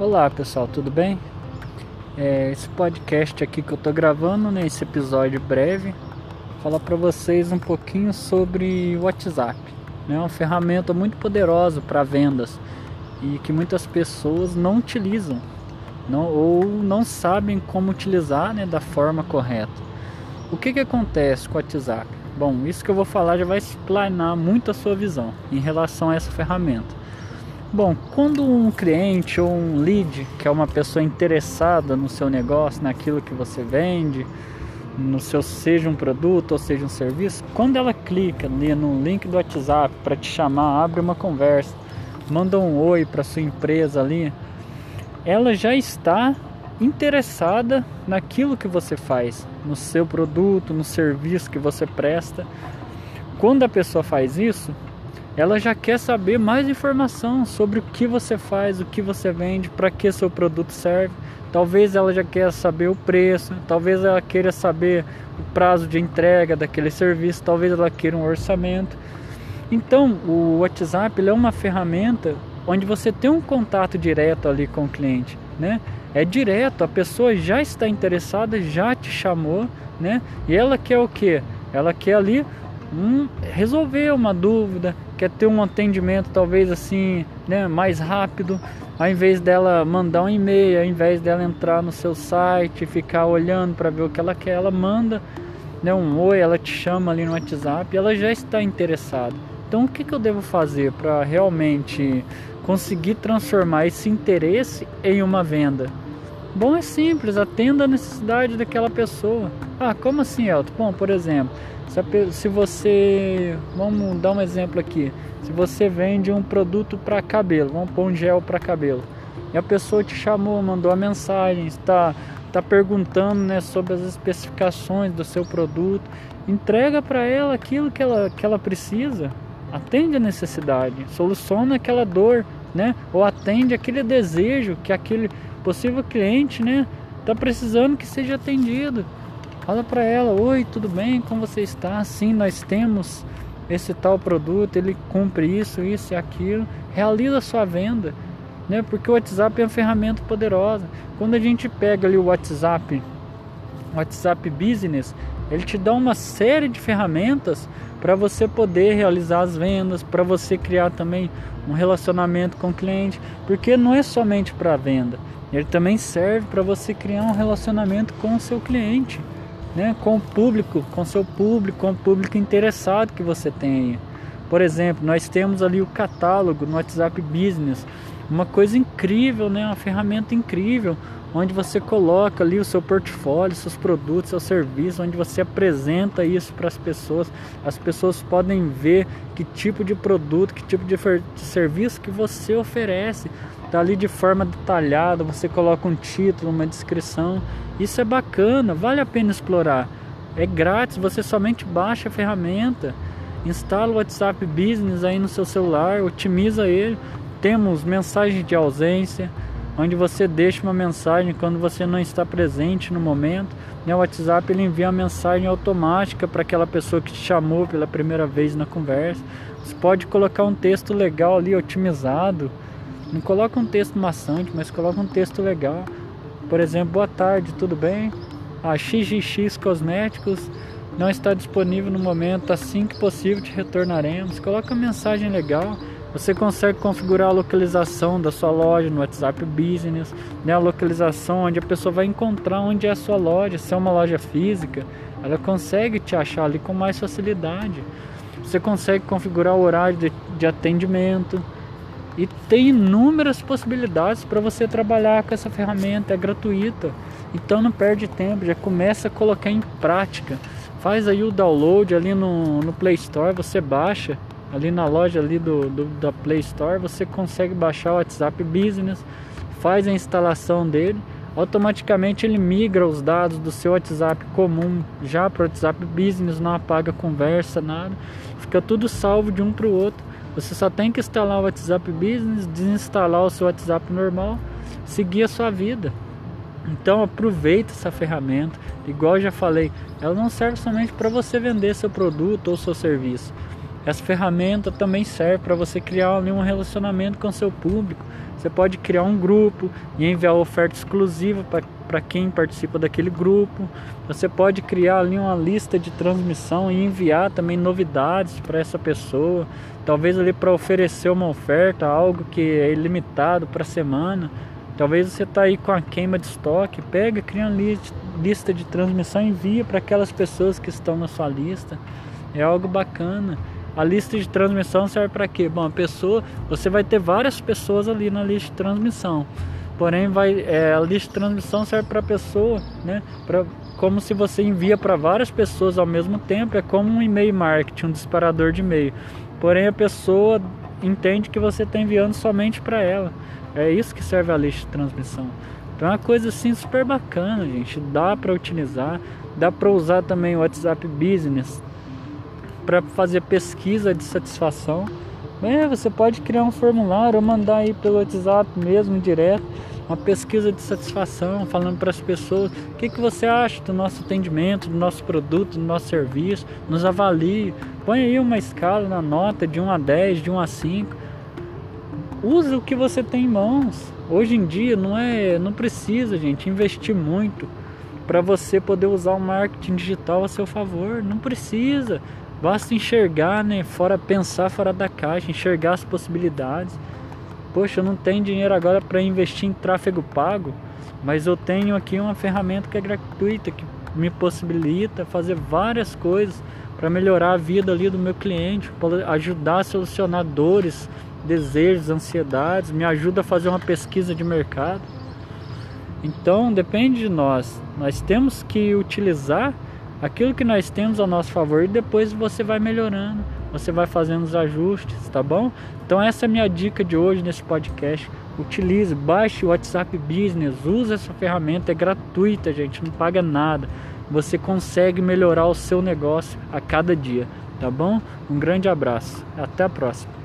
Olá pessoal, tudo bem? É, esse podcast aqui que eu tô gravando nesse né, episódio breve, falar para vocês um pouquinho sobre o WhatsApp. É né? uma ferramenta muito poderosa para vendas e que muitas pessoas não utilizam não, ou não sabem como utilizar né, da forma correta. O que, que acontece com o WhatsApp? Bom, isso que eu vou falar já vai explanar muito a sua visão em relação a essa ferramenta. Bom, quando um cliente ou um lead, que é uma pessoa interessada no seu negócio, naquilo que você vende, no seu seja um produto ou seja um serviço, quando ela clica ali no link do WhatsApp para te chamar, abre uma conversa, manda um oi para sua empresa ali, ela já está interessada naquilo que você faz, no seu produto, no serviço que você presta. Quando a pessoa faz isso, ela já quer saber mais informação sobre o que você faz, o que você vende, para que seu produto serve. Talvez ela já queira saber o preço, talvez ela queira saber o prazo de entrega daquele serviço, talvez ela queira um orçamento. Então, o WhatsApp é uma ferramenta onde você tem um contato direto ali com o cliente, né? É direto, a pessoa já está interessada, já te chamou, né? E ela quer o que? Ela quer ali um, resolver uma dúvida, quer ter um atendimento talvez assim, né, mais rápido, ao invés dela mandar um e-mail, ao invés dela entrar no seu site, ficar olhando para ver o que ela quer, ela manda né, um oi, ela te chama ali no WhatsApp, ela já está interessada. Então o que, que eu devo fazer para realmente conseguir transformar esse interesse em uma venda? Bom, é simples, atenda a necessidade daquela pessoa. Ah, como assim, Elton? Bom, por exemplo, se você, vamos dar um exemplo aqui, se você vende um produto para cabelo, vamos pôr um gel para cabelo, e a pessoa te chamou, mandou a mensagem, está está perguntando né, sobre as especificações do seu produto, entrega para ela aquilo que ela, que ela precisa, atende a necessidade, soluciona aquela dor, né, ou atende aquele desejo que aquele possível cliente né, está precisando que seja atendido. Fala para ela: Oi, tudo bem? Como você está? Sim, nós temos esse tal produto, ele cumpre isso, isso e aquilo. Realiza sua venda, né? Porque o WhatsApp é uma ferramenta poderosa. Quando a gente pega ali o WhatsApp, WhatsApp Business, ele te dá uma série de ferramentas para você poder realizar as vendas, para você criar também um relacionamento com o cliente, porque não é somente para venda, ele também serve para você criar um relacionamento com o seu cliente né, com o público, com seu público, com o público interessado que você tem. Por exemplo, nós temos ali o catálogo no WhatsApp Business, uma coisa incrível, né, uma ferramenta incrível, onde você coloca ali o seu portfólio, seus produtos, seu serviço, onde você apresenta isso para as pessoas. As pessoas podem ver que tipo de produto, que tipo de, serviço que você oferece. Está ali de forma detalhada, você coloca um título, uma descrição. Isso é bacana, vale a pena explorar. É grátis, você somente baixa a ferramenta, instala o WhatsApp Business aí no seu celular, otimiza ele. Temos mensagem de ausência, onde você deixa uma mensagem quando você não está presente no momento. Né, o WhatsApp ele envia uma mensagem automática para aquela pessoa que te chamou pela primeira vez na conversa. Você pode colocar um texto legal ali, otimizado. Não coloca um texto maçante, mas coloca um texto legal. Por exemplo, boa tarde, tudo bem? A XXX Cosméticos não está disponível no momento, assim que possível te retornaremos. Coloca uma mensagem legal. Você consegue configurar a localização da sua loja no WhatsApp Business, né? a localização onde a pessoa vai encontrar onde é a sua loja, se é uma loja física, ela consegue te achar ali com mais facilidade. Você consegue configurar o horário de, de atendimento, e tem inúmeras possibilidades para você trabalhar com essa ferramenta, é gratuita. Então não perde tempo, já começa a colocar em prática. Faz aí o download ali no, no Play Store, você baixa ali na loja ali do, do, da Play Store, você consegue baixar o WhatsApp Business, faz a instalação dele, automaticamente ele migra os dados do seu WhatsApp comum já para o WhatsApp Business, não apaga conversa, nada, fica tudo salvo de um para o outro você só tem que instalar o WhatsApp Business, desinstalar o seu WhatsApp normal, seguir a sua vida. Então aproveita essa ferramenta, igual já falei, ela não serve somente para você vender seu produto ou seu serviço. Essa ferramenta também serve para você criar um relacionamento com seu público. Você pode criar um grupo e enviar oferta exclusiva para quem participa daquele grupo. Você pode criar ali uma lista de transmissão e enviar também novidades para essa pessoa. Talvez ali para oferecer uma oferta, algo que é ilimitado para a semana. Talvez você está aí com a queima de estoque, pega, cria uma lista de transmissão e envia para aquelas pessoas que estão na sua lista. É algo bacana. A lista de transmissão serve para quê? Bom, a pessoa, você vai ter várias pessoas ali na lista de transmissão. Porém, vai, é, a lista de transmissão serve para a pessoa, né? Pra, como se você envia para várias pessoas ao mesmo tempo, é como um e-mail marketing, um disparador de e-mail. Porém, a pessoa entende que você está enviando somente para ela. É isso que serve a lista de transmissão. Então é uma coisa assim super bacana, gente. Dá para utilizar, dá para usar também o WhatsApp Business para fazer pesquisa de satisfação. É, você pode criar um formulário ou mandar aí pelo WhatsApp mesmo direto uma pesquisa de satisfação, falando para as pessoas o que, que você acha do nosso atendimento, do nosso produto, do nosso serviço, nos avalie, põe aí uma escala na nota de 1 a 10, de 1 a 5. Use o que você tem em mãos. Hoje em dia não é, não precisa, gente, investir muito para você poder usar o marketing digital a seu favor. Não precisa. Basta enxergar, né? Fora pensar fora da caixa, enxergar as possibilidades. Poxa, eu não tenho dinheiro agora para investir em tráfego pago, mas eu tenho aqui uma ferramenta que é gratuita que me possibilita fazer várias coisas para melhorar a vida ali do meu cliente, para ajudar a solucionar dores, desejos, ansiedades, me ajuda a fazer uma pesquisa de mercado. Então, depende de nós. Nós temos que utilizar aquilo que nós temos ao nosso favor e depois você vai melhorando, você vai fazendo os ajustes, tá bom? Então essa é a minha dica de hoje nesse podcast. Utilize, baixe o WhatsApp Business, use essa ferramenta, é gratuita, gente, não paga nada. Você consegue melhorar o seu negócio a cada dia, tá bom? Um grande abraço, até a próxima.